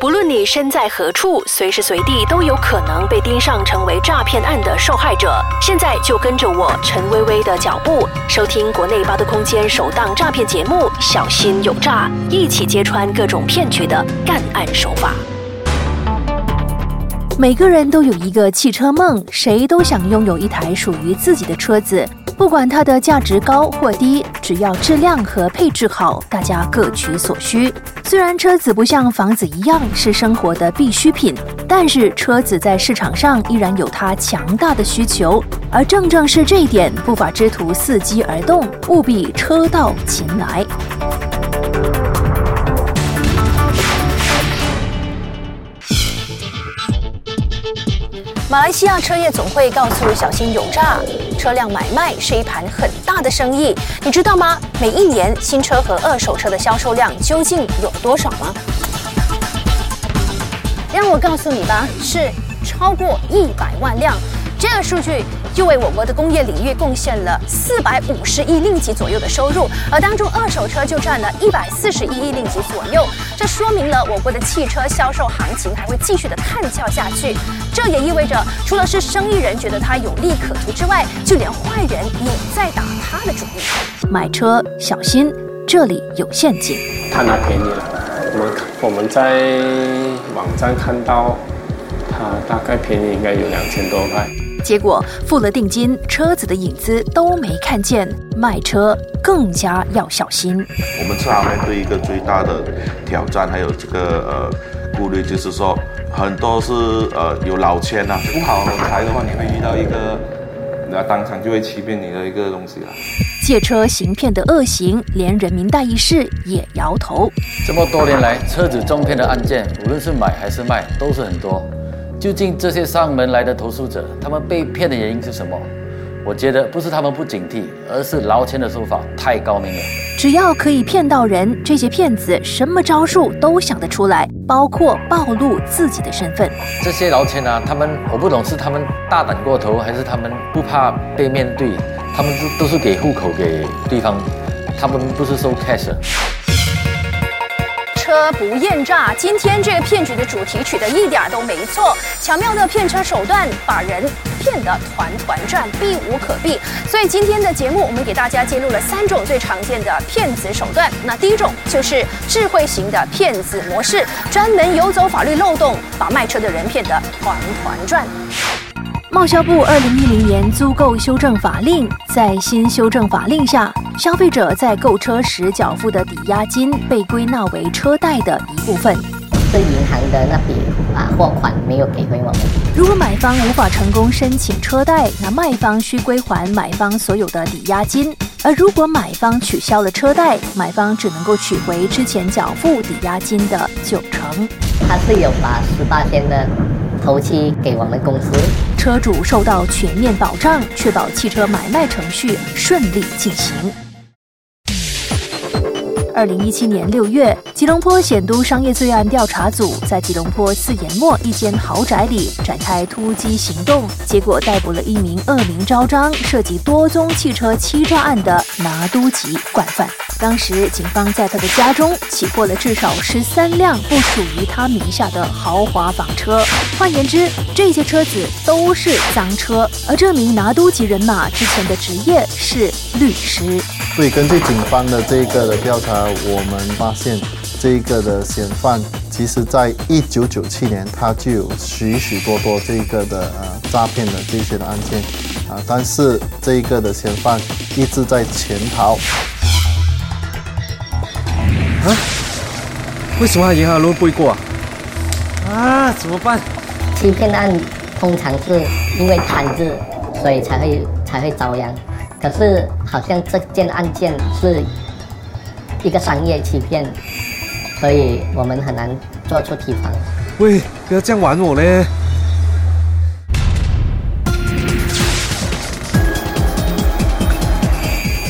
不论你身在何处，随时随地都有可能被盯上，成为诈骗案的受害者。现在就跟着我陈薇薇的脚步，收听国内八度空间首档诈骗节目《小心有诈》，一起揭穿各种骗局的干案手法。每个人都有一个汽车梦，谁都想拥有一台属于自己的车子。不管它的价值高或低，只要质量和配置好，大家各取所需。虽然车子不像房子一样是生活的必需品，但是车子在市场上依然有它强大的需求。而正正是这一点，不法之徒伺机而动，务必车到擒来。马来西亚车业总会告诉小心有诈，车辆买卖是一盘很大的生意，你知道吗？每一年新车和二手车的销售量究竟有多少吗？让我告诉你吧，是超过一百万辆。这个数据就为我国的工业领域贡献了四百五十亿令吉左右的收入，而当中二手车就占了一百四十一亿令吉左右。这说明了我国的汽车销售行情还会继续的探俏下去。这也意味着，除了是生意人觉得它有利可图之外，就连坏人也在打他的主意。买车小心，这里有陷阱。他拿便宜了，我们我们在网站看到，他大概便宜应该有两千多块。结果付了定金，车子的影子都没看见，卖车更加要小心。我们车行面对一个最大的挑战，还有这个呃顾虑，就是说很多是呃有老千呐，不好财的话，你会遇到一个，那当场就会欺骗你的一个东西了。借车行骗的恶行，连人民代议士也摇头。这么多年来，车子中骗的案件，无论是买还是卖，都是很多。究竟这些上门来的投诉者，他们被骗的原因是什么？我觉得不是他们不警惕，而是捞钱的手法太高明了。只要可以骗到人，这些骗子什么招数都想得出来，包括暴露自己的身份。这些捞钱啊，他们我不懂是他们大胆过头，还是他们不怕被面对？他们都都是给户口给对方，他们不是收 cash。车不验诈，今天这个骗局的主题取得一点都没错，巧妙的骗车手段把人骗得团团转，避无可避。所以今天的节目，我们给大家揭露了三种最常见的骗子手段。那第一种就是智慧型的骗子模式，专门游走法律漏洞，把卖车的人骗得团团转。贸销部二零一零年租购修正法令，在新修正法令下，消费者在购车时缴付的抵押金被归纳为车贷的一部分。是银行的那笔啊货款没有给回我们。如果买方无法成功申请车贷，那卖方需归还买方所有的抵押金；而如果买方取消了车贷，买方只能够取回之前缴付抵押金的九成。他是有把十八天的。头期给我们公司，车主受到全面保障，确保汽车买卖程序顺利进行。二零一七年六月，吉隆坡显都商业罪案调查组在吉隆坡四眼末一间豪宅里展开突击行动，结果逮捕了一名恶名昭彰、涉及多宗汽车欺诈案的拿督级惯犯。当时，警方在他的家中起获了至少十三辆不属于他名下的豪华房车。换言之，这些车子都是赃车。而这名拿督级人马之前的职业是律师。对，根据警方的这个的调查，我们发现这个的嫌犯，其实在一九九七年他就有许许多多这个的呃诈骗的这些的案件啊，但是这一个的嫌犯一直在潜逃。啊？为什么银行路不会过啊？啊，怎么办？欺骗案通常是因为贪字，所以才会才会遭殃。可是好像这件案件是一个商业欺骗，所以我们很难做出提防。喂，不要这样玩我嘞！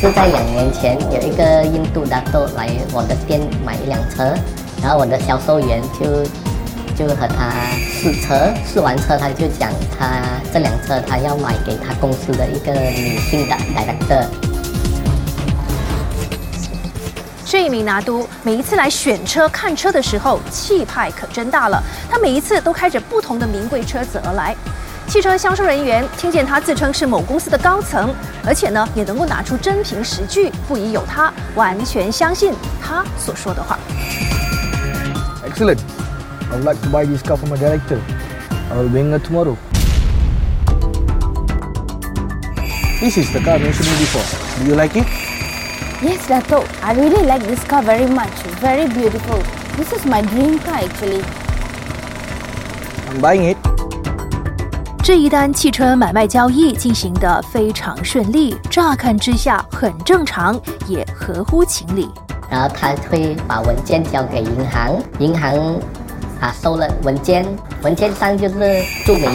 是在两年前，有一个印度大豆来我的店买一辆车，然后我的销售员就就和他试车，试完车他就讲他这辆车他要买给他公司的一个女性的 director。这一名拿督每一次来选车看车的时候，气派可真大了。他每一次都开着不同的名贵车子而来。汽车销售人员听见他自称是某公司的高层，而且呢也能够拿出真凭实据，不疑有他，完全相信他所说的话。Excellent. I would like to buy this car from a director. I will bring it tomorrow. This is the car mentioned before. Do you like it? Yes, Dato. I really like this car very much. Very beautiful. This is my dream car actually. I'm buying it. 这一单汽车买卖交易进行得非常顺利，乍看之下很正常，也合乎情理。然后他会把文件交给银行，银行啊收了文件，文件上就是注明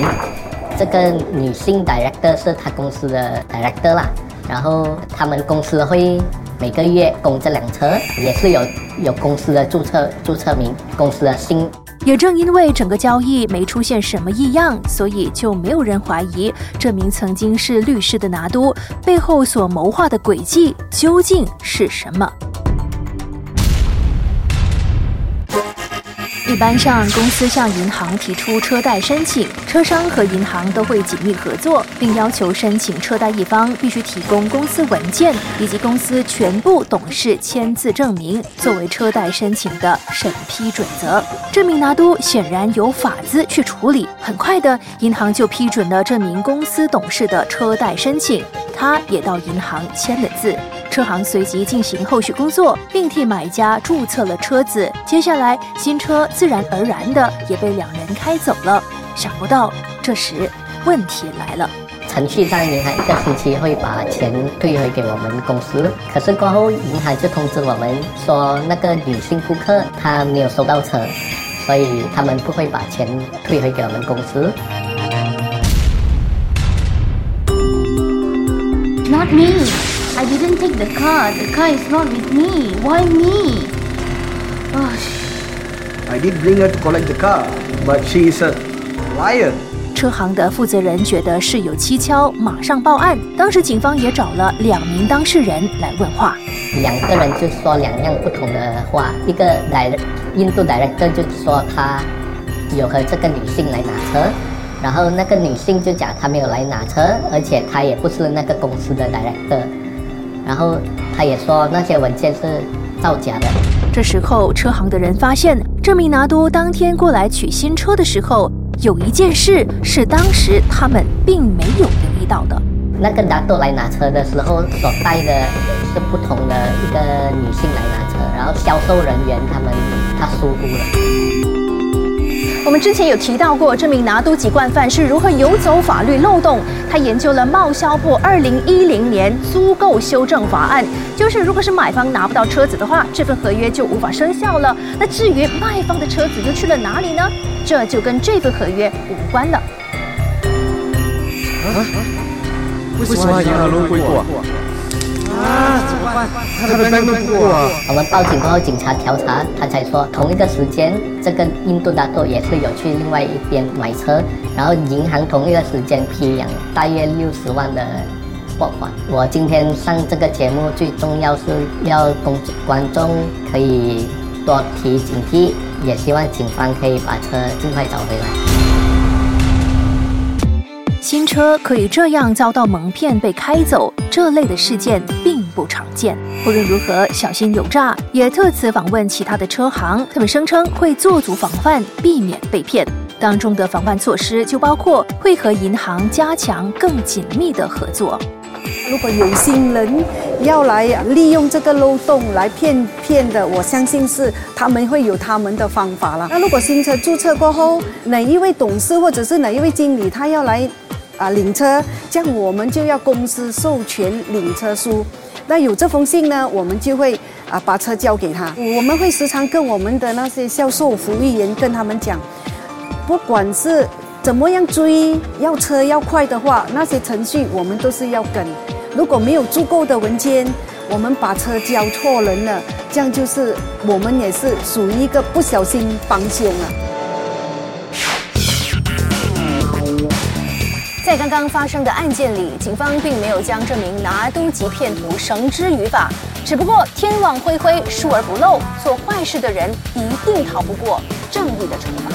这个女性 director 是他公司的 director 啦，然后他们公司会每个月供这辆车，也是有有公司的注册注册名，公司的姓。也正因为整个交易没出现什么异样，所以就没有人怀疑这名曾经是律师的拿督背后所谋划的诡计究竟是什么。一般上，公司向银行提出车贷申请，车商和银行都会紧密合作，并要求申请车贷一方必须提供公司文件以及公司全部董事签字证明，作为车贷申请的审批准则。这名拿督显然有法子去处理，很快的，银行就批准了这名公司董事的车贷申请，他也到银行签了字。车行随即进行后续工作，并替买家注册了车子。接下来，新车自然而然的也被两人开走了。想不到，这时问题来了。程序上，银行一个星期会把钱退回给我们公司，可是过后银行就通知我们说，那个女性顾客她没有收到车，所以他们不会把钱退回给我们公司。Not me. I didn't take the car. The car is not with me. Why me? Gosh. I did bring her to collect the car, but she is a liar. 车行的负责人觉得事有蹊跷，马上报案。当时警方也找了两名当事人来问话。两个人就说两样不同的话，一个来印度 director 就说他有和这个女性来拿车，然后那个女性就讲她没有来拿车，而且她也不是那个公司的 director，然后他也说那些文件是造假的。这时候，车行的人发现，这名拿督当天过来取新车的时候，有一件事是当时他们并没有留意到的。那个拿督来拿车的时候，所带的是不同的一个女性来拿车，然后销售人员他们他疏忽了。我们之前有提到过，这名拿督籍惯犯是如何游走法律漏洞。他研究了贸销部二零一零年租购修正法案，就是如果是买方拿不到车子的话，这份合约就无法生效了。那至于卖方的车子又去了哪里呢？这就跟这份合约无关了。啊？为什么银行轮回过？啊，怎么办？他的单都不过啊！我们报警过后，警察调查，他才说同一个时间，这个印度大豆也是有去另外一边买车，然后银行同一个时间批两大约六十万的货款。我今天上这个节目，最重要是要公观众可以多提警惕，也希望警方可以把车尽快找回来。新车可以这样遭到蒙骗被开走，这类的事件并不常见。无论如何，小心有诈。也特此访问其他的车行，他们声称会做足防范，避免被骗。当中的防范措施就包括会和银行加强更紧密的合作。如果有心人要来利用这个漏洞来骗骗的，我相信是他们会有他们的方法了。那如果新车注册过后，哪一位董事或者是哪一位经理他要来？啊，领车，这样我们就要公司授权领车书。那有这封信呢，我们就会啊把车交给他。我们会时常跟我们的那些销售服务员跟他们讲，不管是怎么样追要车要快的话，那些程序我们都是要跟。如果没有足够的文件，我们把车交错人了，这样就是我们也是属于一个不小心帮凶了。在刚刚发生的案件里，警方并没有将这名拿督级骗徒绳之于法，只不过天网恢恢，疏而不漏，做坏事的人一定逃不过正义的惩罚。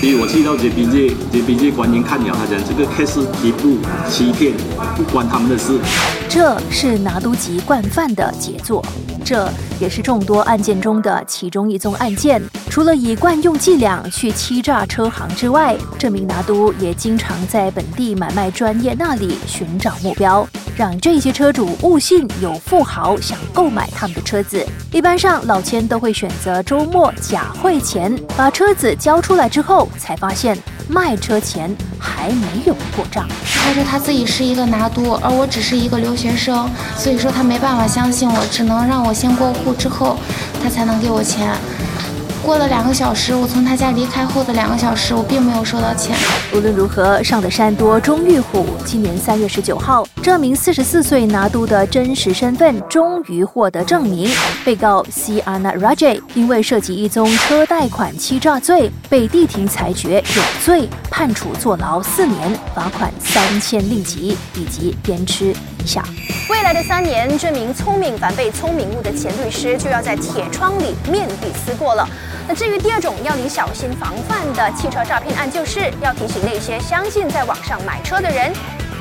所以我去到 JPJ JPJ 官员看了，他讲这个 case 一步欺骗，不关他们的事。这是拿督级惯犯的杰作，这也是众多案件中的其中一宗案件。除了以惯用伎俩去欺诈车行之外，这名拿督也经常在本地买卖专业那里寻找目标，让这些车主误信有富豪想购买他们的车子。一般上，老千都会选择周末假汇钱，把车子交出来之后，才发现卖车钱还没有过账。他说他自己是一个拿督，而我只是一个留学生，所以说他没办法相信我，只能让我先过户，之后他才能给我钱。过了两个小时，我从他家离开后的两个小时，我并没有收到钱。无论如何，上的山多终遇虎。今年三月十九号，这名四十四岁拿督的真实身份终于获得证明。被告 C. a n a Raj 因为涉及一宗车贷款欺诈罪，被地庭裁决有罪，判处坐牢四年，罚款三千令吉以及鞭笞一下。未来的三年，这名聪明反被聪明误的前律师就要在铁窗里面壁思过了。那至于第二种要你小心防范的汽车诈骗案，就是要提醒那些相信在网上买车的人，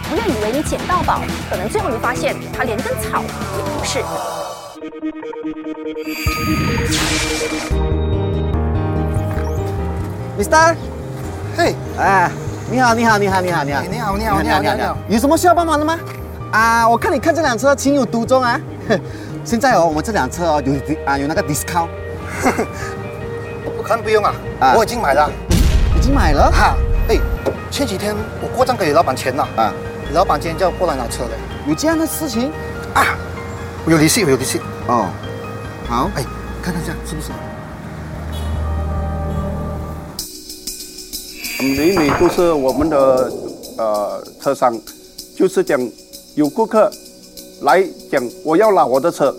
不要以为你捡到宝，可能最后你发现它连根草也不是。Mr 嘿，哎，你好，你好，你好，你好，你好，你好，你好，你好，你好，有什么需要帮忙的吗？啊，我看你看这辆车情有独钟啊。现在哦，我们这辆车哦有啊有那个 discount。我看不用啊，啊我已经买了。已经买了？哈，哎，前几天我过账给老板钱了啊，老板今天叫我过来拿车的。有这样的事情？啊，我有利息，我有利息。哦，好，哎，看看这样是不是？每每都是我们的呃车商，就是讲有顾客来讲我要拿我的车，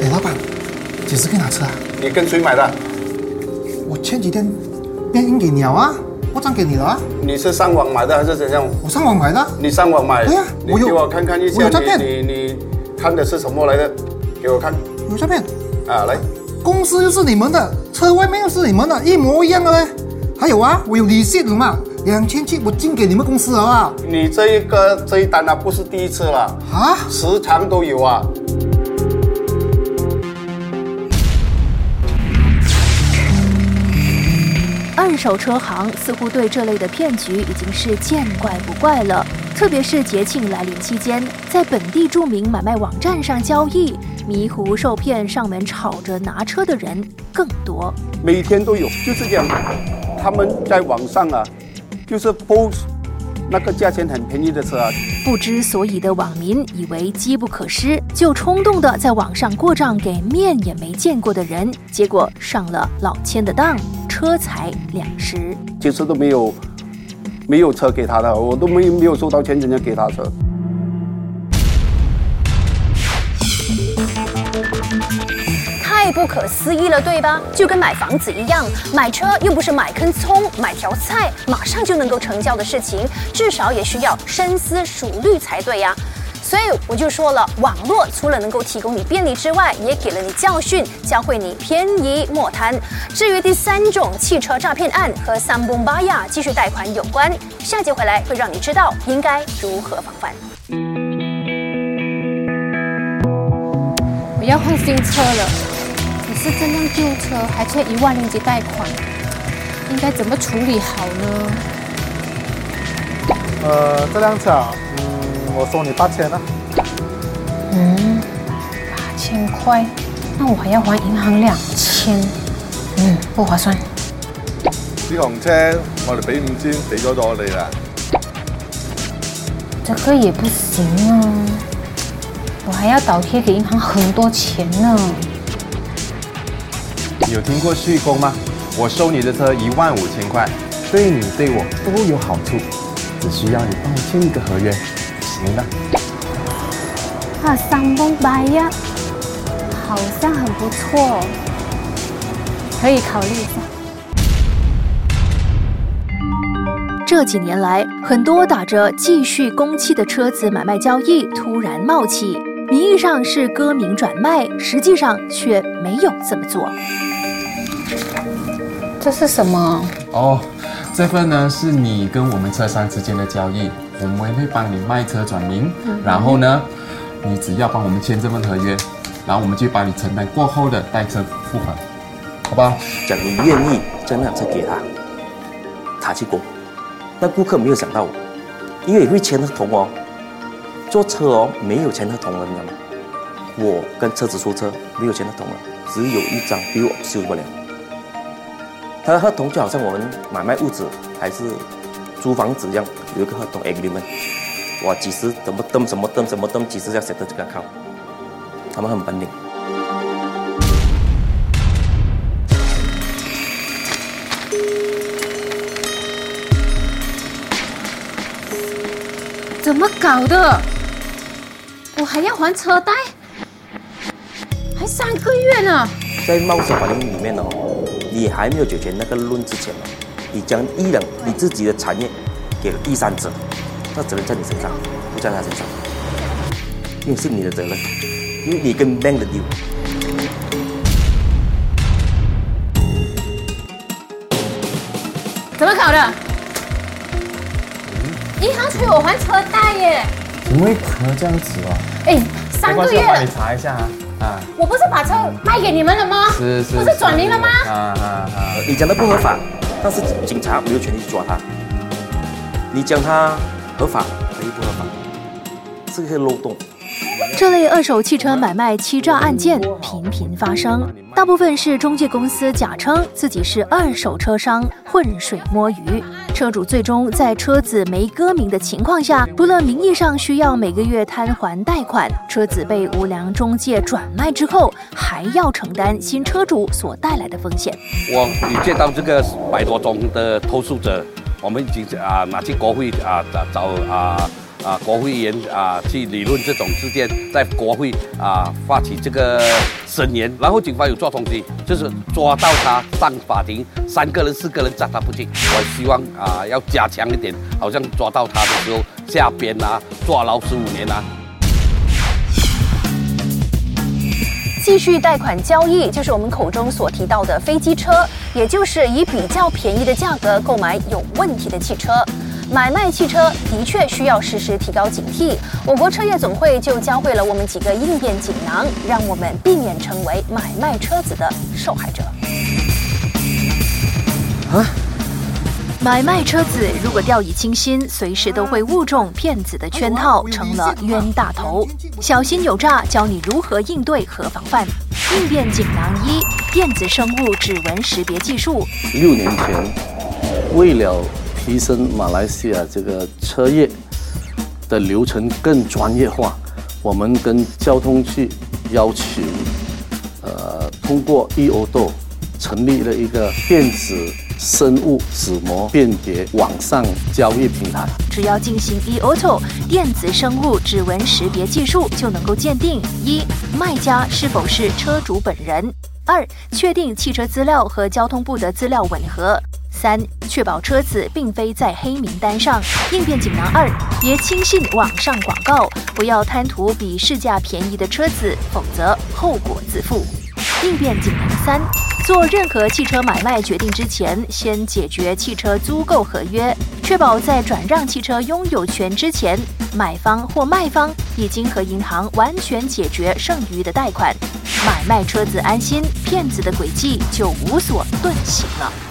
哎，老板，几时可以拿车啊？你跟谁买的？我前几天变印给你了啊，我账给你了啊。你是上网买的还是怎样？我上网买的。你上网买？对呀我有你给我看看一我下你你看的是什么来的？给我看有照片，啊，来，公司又是你们的，车外面又是你们的，一模一样的嘞。还有啊，我有利息的嘛，两千七我进给你们公司好不好。你这一个这一单啊不是第一次了，啊，时常都有啊。二手车行似乎对这类的骗局已经是见怪不怪了，特别是节庆来临期间，在本地著名买卖网站上交易，迷糊受骗上门吵着拿车的人更多。每天都有，就是这样。他们在网上啊，就是 post 那个价钱很便宜的车啊，不知所以的网民以为机不可失，就冲动的在网上过账给面也没见过的人，结果上了老千的当，车财两失。其实都没有没有车给他的，我都没没有收到钱，人家给他车。太不可思议了，对吧？就跟买房子一样，买车又不是买根葱、买条菜，马上就能够成交的事情，至少也需要深思熟虑才对呀。所以我就说了，网络除了能够提供你便利之外，也给了你教训，教会你便宜莫贪。至于第三种汽车诈骗案和三崩巴亚继续贷款有关，下节回来会让你知道应该如何防范。我要换新车了，可是这辆旧车还欠一万零几贷款，应该怎么处理好呢？呃，这辆车啊，嗯，我收你八千啊。嗯，八千块，那我还要还银行两千，嗯，不划算。呢行車我哋俾五千俾咗咗你啦。这个也不行啊，我还要倒贴给银行很多钱呢。你有听过续工吗？我收你的车一万五千块，对你对我都有好处，只需要你帮我签一个合约，行的。啊，三崩白呀，好像很不错，可以考虑一下。这几年来，很多打着继续公契的车子买卖交易突然冒起，名义上是歌名转卖，实际上却没有这么做。这是什么？哦，这份呢是你跟我们车商之间的交易，我们会帮你卖车转名，然后呢，你只要帮我们签这份合约，然后我们就帮你承担过后的代车付款，好不好？讲你愿意将那辆车给他，他去供。那顾客没有想到，因为会签合同哦，做车哦没有签合同了，你知道吗？我跟车子出车没有签合同了，只有一张 bill of sale 不了。他的合同就好像我们买卖屋子还是租房子一样，有一个合同 agreement。哇，几时怎么登什么登什么登，几时要写的这个靠，他们很本领。怎么搞的？我还要还车贷，还三个月呢。在冒险法庭里面哦，你还没有解决那个论之前哦，你将一两你自己的产业给了第三者，那责任在你身上，不在他身上，因为是你的责任，因为你跟 bank 的 deal。怎么搞的？银行催我还车贷耶！怎么会可能这样子哦？哎，三个月了你，查一下啊。啊，我不是把车卖给你们了吗？是是不是转名了吗？啊啊啊！你讲的不合法，但是警察没有权利去抓他。你讲它合法，可以不合法，这个漏洞。这类二手汽车买卖欺诈案件频频发生，大部分是中介公司假称自己是二手车商，浑水摸鱼。车主最终在车子没歌名的情况下，除了名义上需要每个月摊还贷款，车子被无良中介转卖之后，还要承担新车主所带来的风险。我已接到这个百多宗的投诉者，我们已经啊拿去国会啊找找啊啊国会议员啊去理论这种事件，在国会啊发起这个声言，然后警方有做通知，就是抓到他上法庭，三个人四个人抓他不进。我希望啊要加强一点，好像抓到他的时候下边啊，坐牢十五年啊。继续贷款交易就是我们口中所提到的飞机车，也就是以比较便宜的价格购买有问题的汽车。买卖汽车的确需要时时提高警惕。我国车业总会就教会了我们几个应变锦囊，让我们避免成为买卖车子的受害者。啊！买卖车子如果掉以轻心，随时都会误中骗子的圈套，成了冤大头。小心有诈，教你如何应对和防范。应变锦囊一：电子生物指纹识别技术。六年前，为了提升马来西亚这个车业的流程更专业化，我们跟交通局要求，呃，通过 EODO 成立了一个电子生物指模辨别网上交易平台。只要进行 e-auto 电子生物指纹识别技术，就能够鉴定一卖家是否是车主本人；二确定汽车资料和交通部的资料吻合；三确保车子并非在黑名单上。应变锦囊二：别轻信网上广告，不要贪图比市价便宜的车子，否则后果自负。应变锦囊三：做任何汽车买卖决定之前，先解决汽车租购合约，确保在转让汽车拥有权之前，买方或卖方已经和银行完全解决剩余的贷款，买卖车子安心，骗子的诡计就无所遁形了。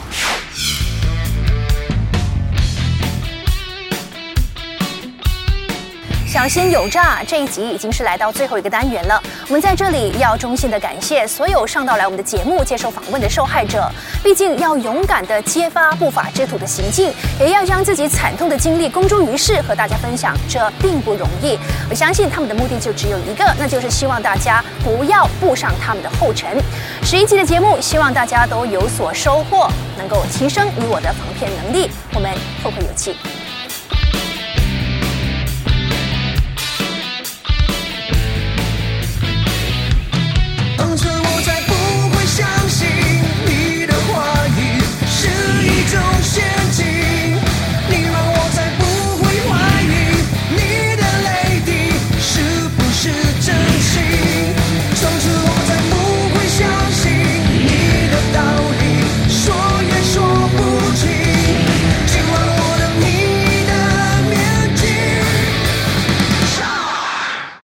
小心有诈这一集已经是来到最后一个单元了。我们在这里要衷心的感谢所有上到来我们的节目接受访问的受害者。毕竟要勇敢的揭发不法之徒的行径，也要将自己惨痛的经历公诸于世和大家分享，这并不容易。我相信他们的目的就只有一个，那就是希望大家不要步上他们的后尘。十一集的节目，希望大家都有所收获，能够提升你我的防骗能力。我们后会有期。